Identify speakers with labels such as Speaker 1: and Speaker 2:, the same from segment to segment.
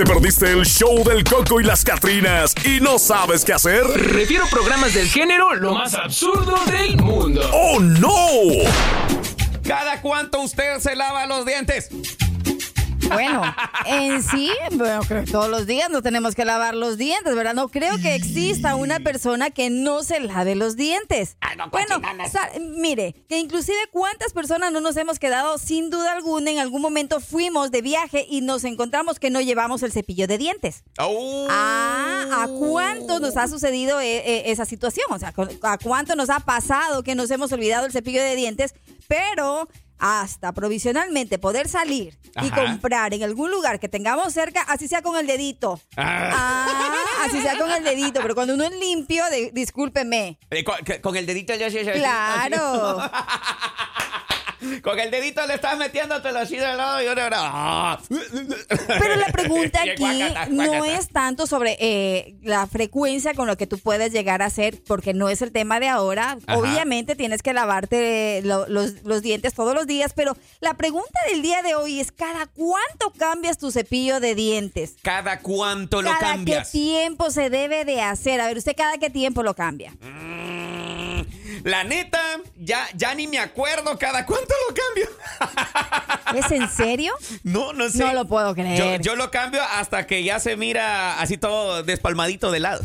Speaker 1: ¿Te perdiste el show del Coco y las Catrinas y no sabes qué hacer?
Speaker 2: Refiero programas del género lo más absurdo del mundo.
Speaker 1: ¡Oh, no!
Speaker 3: ¿Cada cuánto usted se lava los dientes?
Speaker 4: Bueno, en sí, bueno, creo que todos los días nos tenemos que lavar los dientes, ¿verdad? No creo que exista una persona que no se lave los dientes.
Speaker 3: Ah, no,
Speaker 4: bueno, mire, que inclusive cuántas personas no nos hemos quedado sin duda alguna, en algún momento fuimos de viaje y nos encontramos que no llevamos el cepillo de dientes.
Speaker 3: Oh.
Speaker 4: Ah, ¿a cuánto nos ha sucedido eh, eh, esa situación? O sea, ¿a cuánto nos ha pasado que nos hemos olvidado el cepillo de dientes? Pero hasta provisionalmente poder salir y comprar en algún lugar que tengamos cerca, así sea con el dedito.
Speaker 3: Ah.
Speaker 4: Ah, así sea con el dedito, pero cuando uno es limpio, de- discúlpeme.
Speaker 3: Eh, con, el dedito ya se
Speaker 4: Claro.
Speaker 3: Con el dedito le estás metiéndotelo así de lado y uno ah.
Speaker 4: Pero la pregunta aquí no es tanto sobre eh, la frecuencia con lo que tú puedes llegar a hacer, porque no es el tema de ahora.
Speaker 3: Ajá.
Speaker 4: Obviamente tienes que lavarte lo- los, los dientes todos los días, pero la pregunta del día de hoy es, ¿cada cuánto cambias tu cepillo de dientes?
Speaker 3: ¿Cada cuánto lo
Speaker 4: ¿Cada
Speaker 3: cambias?
Speaker 4: qué tiempo se debe de hacer? A ver, ¿usted cada qué tiempo lo cambia?
Speaker 3: Mm, La neta, ya, ya ni me acuerdo cada cuánto lo cambio.
Speaker 4: ¿Es en serio?
Speaker 3: No, no sé.
Speaker 4: No lo puedo
Speaker 3: Yo,
Speaker 4: creer.
Speaker 3: yo lo cambio hasta que ya se mira así todo despalmadito de lado.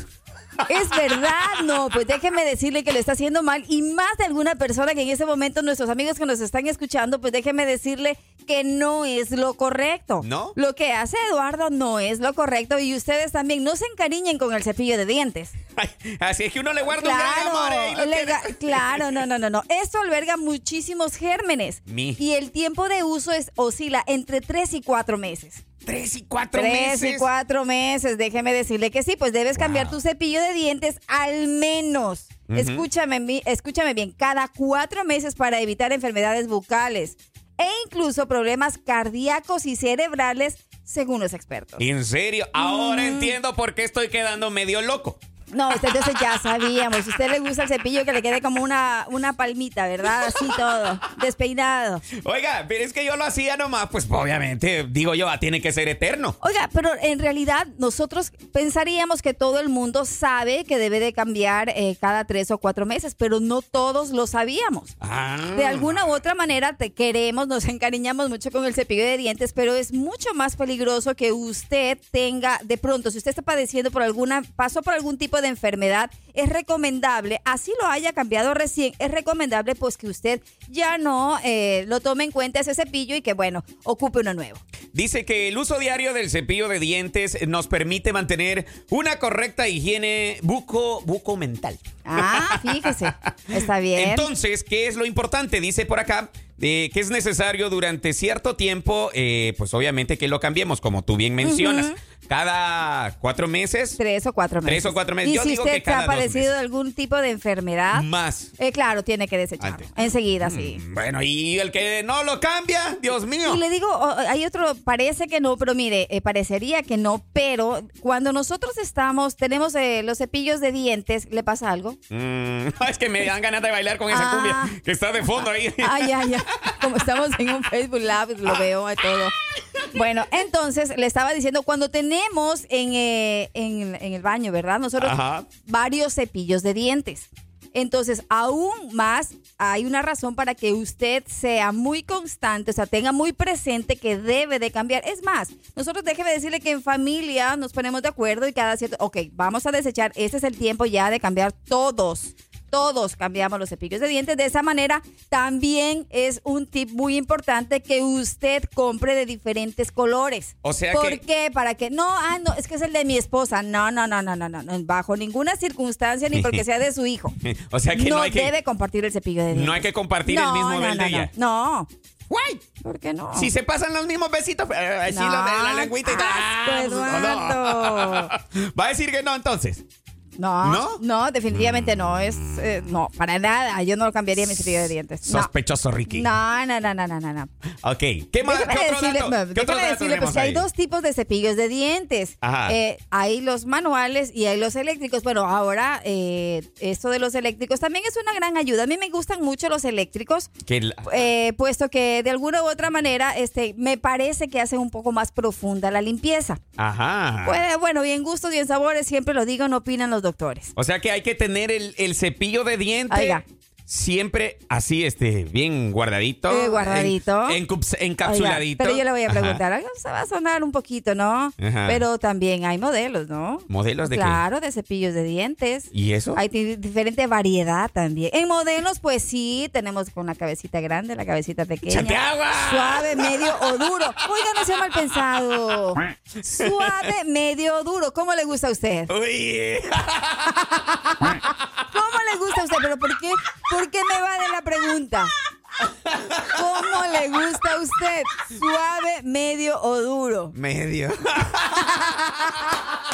Speaker 4: Es verdad, no, pues déjeme decirle que lo está haciendo mal y más de alguna persona que en ese momento nuestros amigos que nos están escuchando, pues déjeme decirle que no es lo correcto.
Speaker 3: ¿No?
Speaker 4: Lo que hace Eduardo no es lo correcto y ustedes también no se encariñen con el cepillo de dientes.
Speaker 3: Ay, así es que uno le guarda un gran amor ¿eh?
Speaker 4: Claro, claro, no, no, no, no. Esto alberga muchísimos gérmenes
Speaker 3: Mi.
Speaker 4: y el tiempo de uso es oscila entre 3 y 4 meses.
Speaker 3: Tres y cuatro
Speaker 4: Tres
Speaker 3: meses.
Speaker 4: y cuatro meses, déjeme decirle que sí, pues debes cambiar tu cepillo de dientes al menos. Escúchame, escúchame bien, cada cuatro meses para evitar enfermedades bucales e incluso problemas cardíacos y cerebrales, según los expertos.
Speaker 3: En serio, ahora entiendo por qué estoy quedando medio loco.
Speaker 4: No, usted entonces ya sabíamos. A usted le gusta el cepillo que le quede como una, una palmita, ¿verdad? Así todo, despeinado.
Speaker 3: Oiga, pero es que yo lo hacía nomás, pues obviamente, digo yo, ah, tiene que ser eterno.
Speaker 4: Oiga, pero en realidad nosotros pensaríamos que todo el mundo sabe que debe de cambiar eh, cada tres o cuatro meses, pero no todos lo sabíamos.
Speaker 3: Ah.
Speaker 4: De alguna u otra manera te queremos, nos encariñamos mucho con el cepillo de dientes, pero es mucho más peligroso que usted tenga, de pronto, si usted está padeciendo por alguna, pasó por algún tipo de enfermedad, es recomendable, así lo haya cambiado recién, es recomendable pues que usted ya no eh, lo tome en cuenta ese cepillo y que bueno, ocupe uno nuevo.
Speaker 3: Dice que el uso diario del cepillo de dientes nos permite mantener una correcta higiene buco, buco mental.
Speaker 4: Ah, fíjese, está bien.
Speaker 3: Entonces, ¿qué es lo importante? Dice por acá eh, que es necesario durante cierto tiempo, eh, pues obviamente que lo cambiemos, como tú bien mencionas. Cada cuatro meses,
Speaker 4: Tres o cuatro meses.
Speaker 3: Tres o cuatro meses.
Speaker 4: Y
Speaker 3: Yo
Speaker 4: si
Speaker 3: digo
Speaker 4: usted
Speaker 3: que cada dos
Speaker 4: padecido de algún tipo de enfermedad,
Speaker 3: más.
Speaker 4: eh, claro, tiene que desecharlo.
Speaker 3: Antes.
Speaker 4: Enseguida, sí.
Speaker 3: Bueno, y el que no lo cambia, Dios mío.
Speaker 4: Y le digo, hay otro, parece que no, pero mire, eh, parecería que no, pero cuando nosotros estamos, tenemos eh, los cepillos de dientes, ¿le pasa algo?
Speaker 3: Mm, es que me dan ganas de bailar con esa
Speaker 4: Ah.
Speaker 3: cumbia que está de fondo ahí.
Speaker 4: Ay, ay, ay. Como estamos en un Facebook Live, lo veo de todo. Bueno, entonces le estaba diciendo, cuando tenemos en, eh, en, en el baño, ¿verdad? Nosotros
Speaker 3: Ajá.
Speaker 4: varios cepillos de dientes. Entonces, aún más hay una razón para que usted sea muy constante, o sea, tenga muy presente que debe de cambiar. Es más, nosotros déjeme decirle que en familia nos ponemos de acuerdo y cada cierto, ok, vamos a desechar, este es el tiempo ya de cambiar todos. Todos cambiamos los cepillos de dientes. De esa manera, también es un tip muy importante que usted compre de diferentes colores.
Speaker 3: O sea
Speaker 4: ¿Por
Speaker 3: que-
Speaker 4: qué? Para que no, ah, no, es que es el de mi esposa. No, no, no, no, no, no, no, bajo ninguna circunstancia ni porque sea de su hijo.
Speaker 3: O sea que no,
Speaker 4: no
Speaker 3: hay que.
Speaker 4: debe compartir el cepillo de dientes.
Speaker 3: No hay que compartir el mismo
Speaker 4: no, no,
Speaker 3: de ella.
Speaker 4: No, no.
Speaker 3: Guay.
Speaker 4: ¿Por qué no?
Speaker 3: Si se pasan los mismos besitos, eh, así
Speaker 4: No,
Speaker 3: lo de la lengüita y
Speaker 4: asco,
Speaker 3: Ah, pues, no. Va a decir que no entonces.
Speaker 4: No,
Speaker 3: ¿No?
Speaker 4: no, definitivamente no. Es, eh, no, para nada. Yo no cambiaría mi cepillo de dientes. No.
Speaker 3: Sospechoso, Ricky.
Speaker 4: No, no, no, no, no, no. no.
Speaker 3: Ok. ¿Qué más? ¿Qué otro
Speaker 4: decirle,
Speaker 3: dato?
Speaker 4: no,
Speaker 3: ¿Qué otro dato
Speaker 4: decirle, pues hay dos tipos de cepillos de dientes.
Speaker 3: Ajá.
Speaker 4: Eh, hay los manuales y hay los eléctricos. Bueno, ahora eh, esto de los eléctricos también es una gran ayuda. A mí me gustan mucho los eléctricos.
Speaker 3: La-
Speaker 4: eh, puesto que de alguna u otra manera este, me parece que hacen un poco más profunda la limpieza.
Speaker 3: Ajá.
Speaker 4: Pues, bueno, bien gustos, bien sabores, siempre lo digo, no opinan los doctores.
Speaker 3: O sea que hay que tener el, el cepillo de diente
Speaker 4: Oiga.
Speaker 3: Siempre así, este, bien guardadito.
Speaker 4: Eh, guardadito.
Speaker 3: en-
Speaker 4: Oiga,
Speaker 3: encapsuladito.
Speaker 4: pero yo le voy a preguntar, se va a sonar un poquito, ¿no?
Speaker 3: Ajá.
Speaker 4: Pero también hay modelos, ¿no?
Speaker 3: ¿Modelos de qué?
Speaker 4: Claro, de cepillos de dientes.
Speaker 3: ¿Y eso?
Speaker 4: Hay di- diferente variedad también. En modelos, pues sí, tenemos con la cabecita grande, la cabecita pequeña.
Speaker 3: ¡Échate agua!
Speaker 4: Suave, medio o duro. Oiga, no sea mal pensado. Suave, medio o duro. ¿Cómo le gusta a usted?
Speaker 3: Uy.
Speaker 4: ¿Cómo le gusta a usted? ¿Pero por qué, por qué me va de la pregunta? ¿Cómo le gusta a usted? ¿Suave, medio o duro?
Speaker 3: Medio.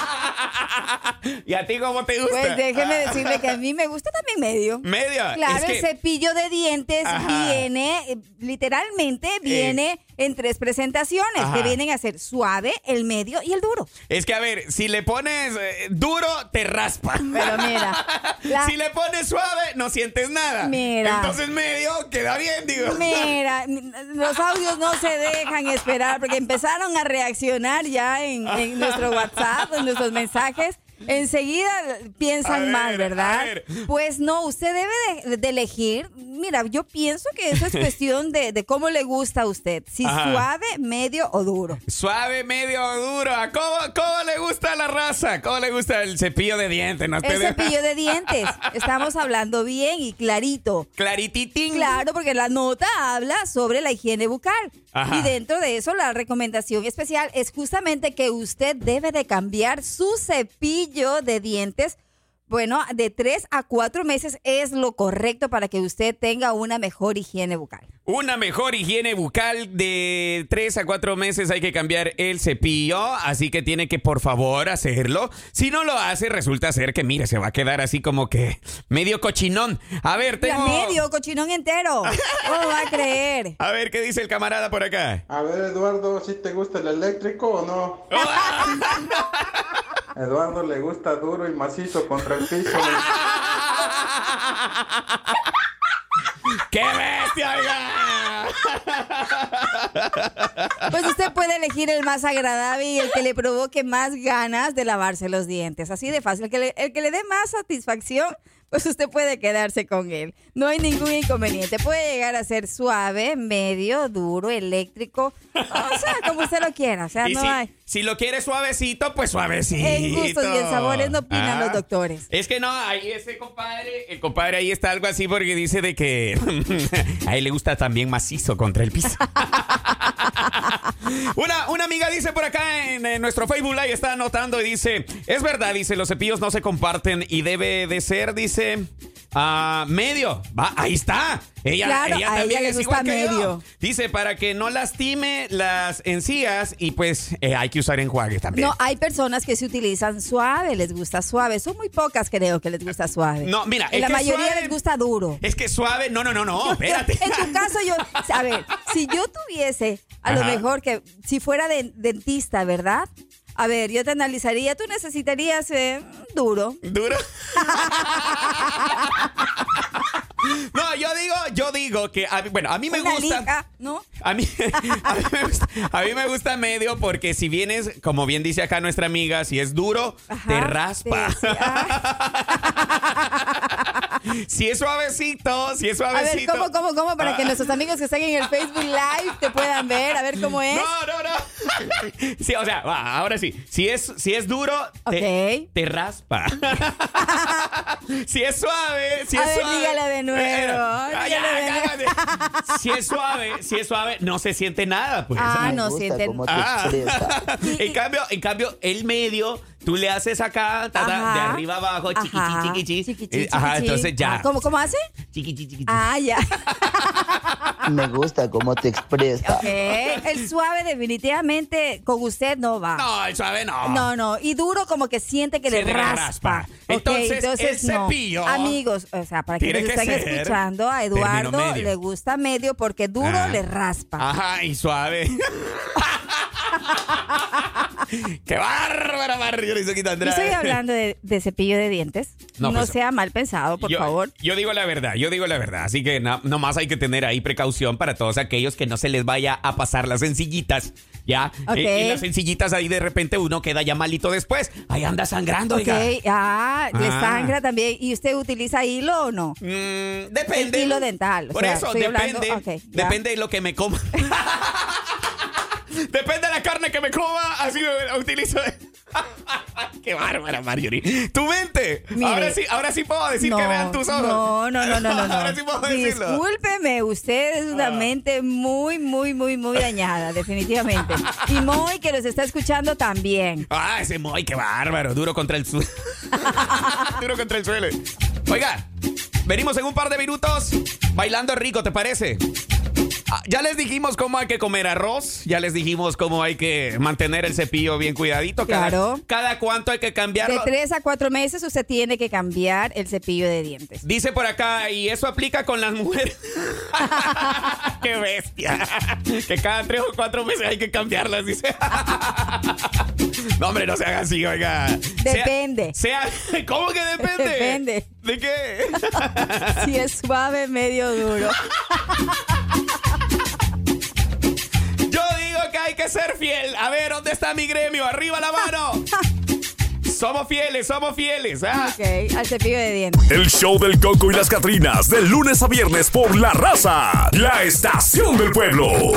Speaker 3: ¿Y a ti cómo te gusta?
Speaker 4: Pues déjeme decirle que a mí me gusta también medio.
Speaker 3: Medio.
Speaker 4: Claro,
Speaker 3: Es que-
Speaker 4: el cepillo de dientes
Speaker 3: Ajá.
Speaker 4: viene, eh, literalmente viene en tres presentaciones,
Speaker 3: Ajá.
Speaker 4: que vienen a ser suave, el medio y el duro.
Speaker 3: Es que, a ver, si le pones eh, duro, te raspa.
Speaker 4: Pero mira, la-
Speaker 3: Si le pones suave, no sientes nada.
Speaker 4: Mira.
Speaker 3: Entonces medio queda bien, digo.
Speaker 4: Mira, los audios no se dejan esperar porque empezaron a reaccionar ya en, en nuestro WhatsApp, en nuestros mensajes. Enseguida piensan
Speaker 3: ver,
Speaker 4: mal, ¿verdad?
Speaker 3: ver.
Speaker 4: Pues no, usted debe de, de elegir. Mira, yo pienso que eso es cuestión de, de cómo le gusta a usted. Si
Speaker 3: Ajá.
Speaker 4: suave, medio o duro.
Speaker 3: Suave, medio, duro. ¿A ¿Cómo, ¿Cómo le gusta la raza? ¿Cómo le gusta el cepillo de dientes? No
Speaker 4: El cepillo de dientes. Estamos hablando bien y clarito.
Speaker 3: Clarititín.
Speaker 4: Claro, porque la nota habla sobre la higiene bucal.
Speaker 3: Ajá.
Speaker 4: Y dentro de eso, la recomendación especial es justamente que usted debe de cambiar su cepillo de dientes. Bueno, de tres a cuatro meses es lo correcto para que usted tenga una mejor higiene bucal.
Speaker 3: Una mejor higiene bucal de 3 a 4 meses hay que cambiar el cepillo, así que tiene que por favor hacerlo. Si no lo hace, resulta ser que mire, se va a quedar así como que medio cochinón. A ver,
Speaker 4: Ya
Speaker 3: tengo
Speaker 4: medio cochinón entero. ¿Cómo va a creer?
Speaker 3: A ver qué dice el camarada por acá.
Speaker 5: A ver, Eduardo, ¿si te gusta el eléctrico o no? Eduardo le gusta duro y macizo contra el piso.
Speaker 3: ¡Qué bestia, oiga!
Speaker 4: Pues usted puede elegir el más agradable y el que le provoque más ganas de lavarse los dientes. Así de fácil. El que le, el que le dé más satisfacción, pues usted puede quedarse con él. No hay ningún inconveniente. Puede llegar a ser suave, medio, duro, eléctrico. O sea, como usted lo quiera. O sea,
Speaker 3: Y
Speaker 4: no
Speaker 3: si,
Speaker 4: hay.
Speaker 3: si lo quiere suavecito, pues suavecito.
Speaker 4: En gustos y en sabores no opinan los doctores.
Speaker 3: Es que no, ahí ese compadre, el compadre ahí está algo así porque dice de que a él le gusta también macizo contra el piso. una, una amiga dice por acá en, en nuestro Facebook Live, está anotando y dice, es verdad, dice, los cepillos no se comparten y debe de ser, dice, ah, medio. Va, ahí está. Ella,
Speaker 4: Claro,
Speaker 3: ella
Speaker 4: a
Speaker 3: también
Speaker 4: ella le
Speaker 3: es
Speaker 4: gusta
Speaker 3: igual que yo.
Speaker 4: medio.
Speaker 3: Dice, para que no lastime las encías y pues eh, hay que usar enjuague también.
Speaker 4: No, hay personas que se utilizan suave, les gusta suave. Son muy pocas, creo, que les gusta suave.
Speaker 3: No, mira,
Speaker 4: En
Speaker 3: es
Speaker 4: la
Speaker 3: que
Speaker 4: mayoría
Speaker 3: suave-
Speaker 4: les gusta duro.
Speaker 3: Es que suave, no, no, no, no, espérate.
Speaker 4: en tu caso, yo, a ver, si yo tuviese, a lo mejor que, si fuera de- dentista, ¿verdad? A ver, yo te analizaría, tú necesitarías eh, duro.
Speaker 3: ¿Duro? No, yo digo, yo digo que, a bueno, a mí me
Speaker 4: una
Speaker 3: gusta.
Speaker 4: liga, ¿no?
Speaker 3: A mí, a, mí me gusta, a mí me gusta medio porque si vienes, como bien dice acá nuestra amiga, si es duro,
Speaker 4: Ajá,
Speaker 3: te raspa.
Speaker 4: sí, ah.
Speaker 3: si es suavecito, si es
Speaker 4: A ver,
Speaker 3: suavecito.
Speaker 4: ¿cómo, cómo, cómo? Para que
Speaker 3: Ah.
Speaker 4: nuestros amigos que están en el Facebook Live te puedan ver, a ver cómo es.
Speaker 3: No, no, no. Sí, o sea, va, ahora sí. Si es, si es duro, te,
Speaker 4: Ok.
Speaker 3: te raspa. si es suave, si
Speaker 4: A
Speaker 3: es
Speaker 4: ver,
Speaker 3: suave.
Speaker 4: de nuevo,
Speaker 3: Eh, ah, ya,
Speaker 4: de nuevo.
Speaker 3: Si es suave, si es suave, no se siente nada, pues.
Speaker 4: Ah,
Speaker 6: Me
Speaker 4: no
Speaker 6: gusta
Speaker 4: sienten.
Speaker 6: cómo te
Speaker 3: Ah. en cambio, en cambio, el medio, tú le haces acá, ta, ta,
Speaker 4: Ajá.
Speaker 3: de arriba abajo, chiqui, chiqui, chiqui, Eh, Ajá,
Speaker 4: chiqui.
Speaker 3: entonces ya.
Speaker 4: Ah, ¿Cómo, cómo hace?
Speaker 3: Chiqui, chiqui, chiqui.
Speaker 4: Ah, ya.
Speaker 6: Me gusta cómo te expresas.
Speaker 4: Ok, El suave definitivamente con usted no va.
Speaker 3: No, el suave no.
Speaker 4: No, no. Y duro como que siente que le
Speaker 3: Siente que le
Speaker 4: raspa.
Speaker 3: raspa.
Speaker 4: Ok,
Speaker 3: Entonces, el
Speaker 4: no.
Speaker 3: cepillo
Speaker 4: Amigos, o sea, para quienes
Speaker 3: que
Speaker 4: están
Speaker 3: ser
Speaker 4: escuchando, a Eduardo le gusta medio porque duro
Speaker 3: Ah.
Speaker 4: le raspa.
Speaker 3: Ajá, y suave. ¡Qué bárbara, Soquita
Speaker 4: Yo estoy hablando de, de cepillo de dientes.
Speaker 3: No,
Speaker 4: No,
Speaker 3: pues,
Speaker 4: sea mal pensado, por
Speaker 3: yo,
Speaker 4: favor.
Speaker 3: Yo digo la verdad, yo digo la verdad. Así que no, nomás hay que tener ahí precaución para todos aquellos que no se les vaya a pasar las sencillitas. ¿Ya?
Speaker 4: Ok.
Speaker 3: Y, y las sencillitas ahí de repente uno queda ya malito después. Ahí anda sangrando,
Speaker 4: Ok,
Speaker 3: oiga.
Speaker 4: ah, le
Speaker 3: Ah.
Speaker 4: sangra también. ¿Y usted utiliza hilo o no?
Speaker 3: Mm, depende.
Speaker 4: El hilo dental, o
Speaker 3: Por
Speaker 4: sea,
Speaker 3: eso,
Speaker 4: hablando-
Speaker 3: depende.
Speaker 4: ok, ya.
Speaker 3: depende de lo que me coma. depende de la carne que me coma. Así me utilizo. Qué bárbara, Marjorie. Tu mente.
Speaker 4: Mire.
Speaker 3: ahora sí, ahora sí puedo decir que vean tus ojos.
Speaker 4: No, no, no, no, no.
Speaker 3: ahora sí puedo decirlo. Ah.
Speaker 4: Discúlpeme, usted es una mente muy, muy, muy, muy dañada, definitivamente. Y Moy, que nos está escuchando también.
Speaker 3: Ah, ese Moy, qué bárbaro. Duro contra el suelo. Duro contra el suelo. Oiga, venimos en un par de minutos bailando rico, ¿te parece? Ah, ya les dijimos cómo hay que comer arroz, ya les dijimos cómo hay que mantener el cepillo bien cuidadito. Cada,
Speaker 4: Claro.
Speaker 3: Cada cuánto hay que
Speaker 4: De
Speaker 3: cambiarlo.
Speaker 4: tres a cuatro meses usted tiene que cambiar el cepillo de dientes.
Speaker 3: Dice por acá, y eso aplica con las mujeres. ¡Qué bestia! Que cada tres o cuatro meses hay que cambiarlas, dice. No, hombre, no se haga así, oiga. Sea-
Speaker 4: Depende.
Speaker 3: Sea, ¿Cómo que depende?
Speaker 4: Depende.
Speaker 3: ¿De qué?
Speaker 4: Si es suave, medio duro.
Speaker 3: Ser fiel. A ver, ¿dónde está mi gremio? ¡Arriba la mano! somos fieles, somos fieles. ¿ah?
Speaker 4: Ok, al cepillo de dientes.
Speaker 1: El show del Coco y las Catrinas, de lunes a viernes por La Raza, la estación del pueblo.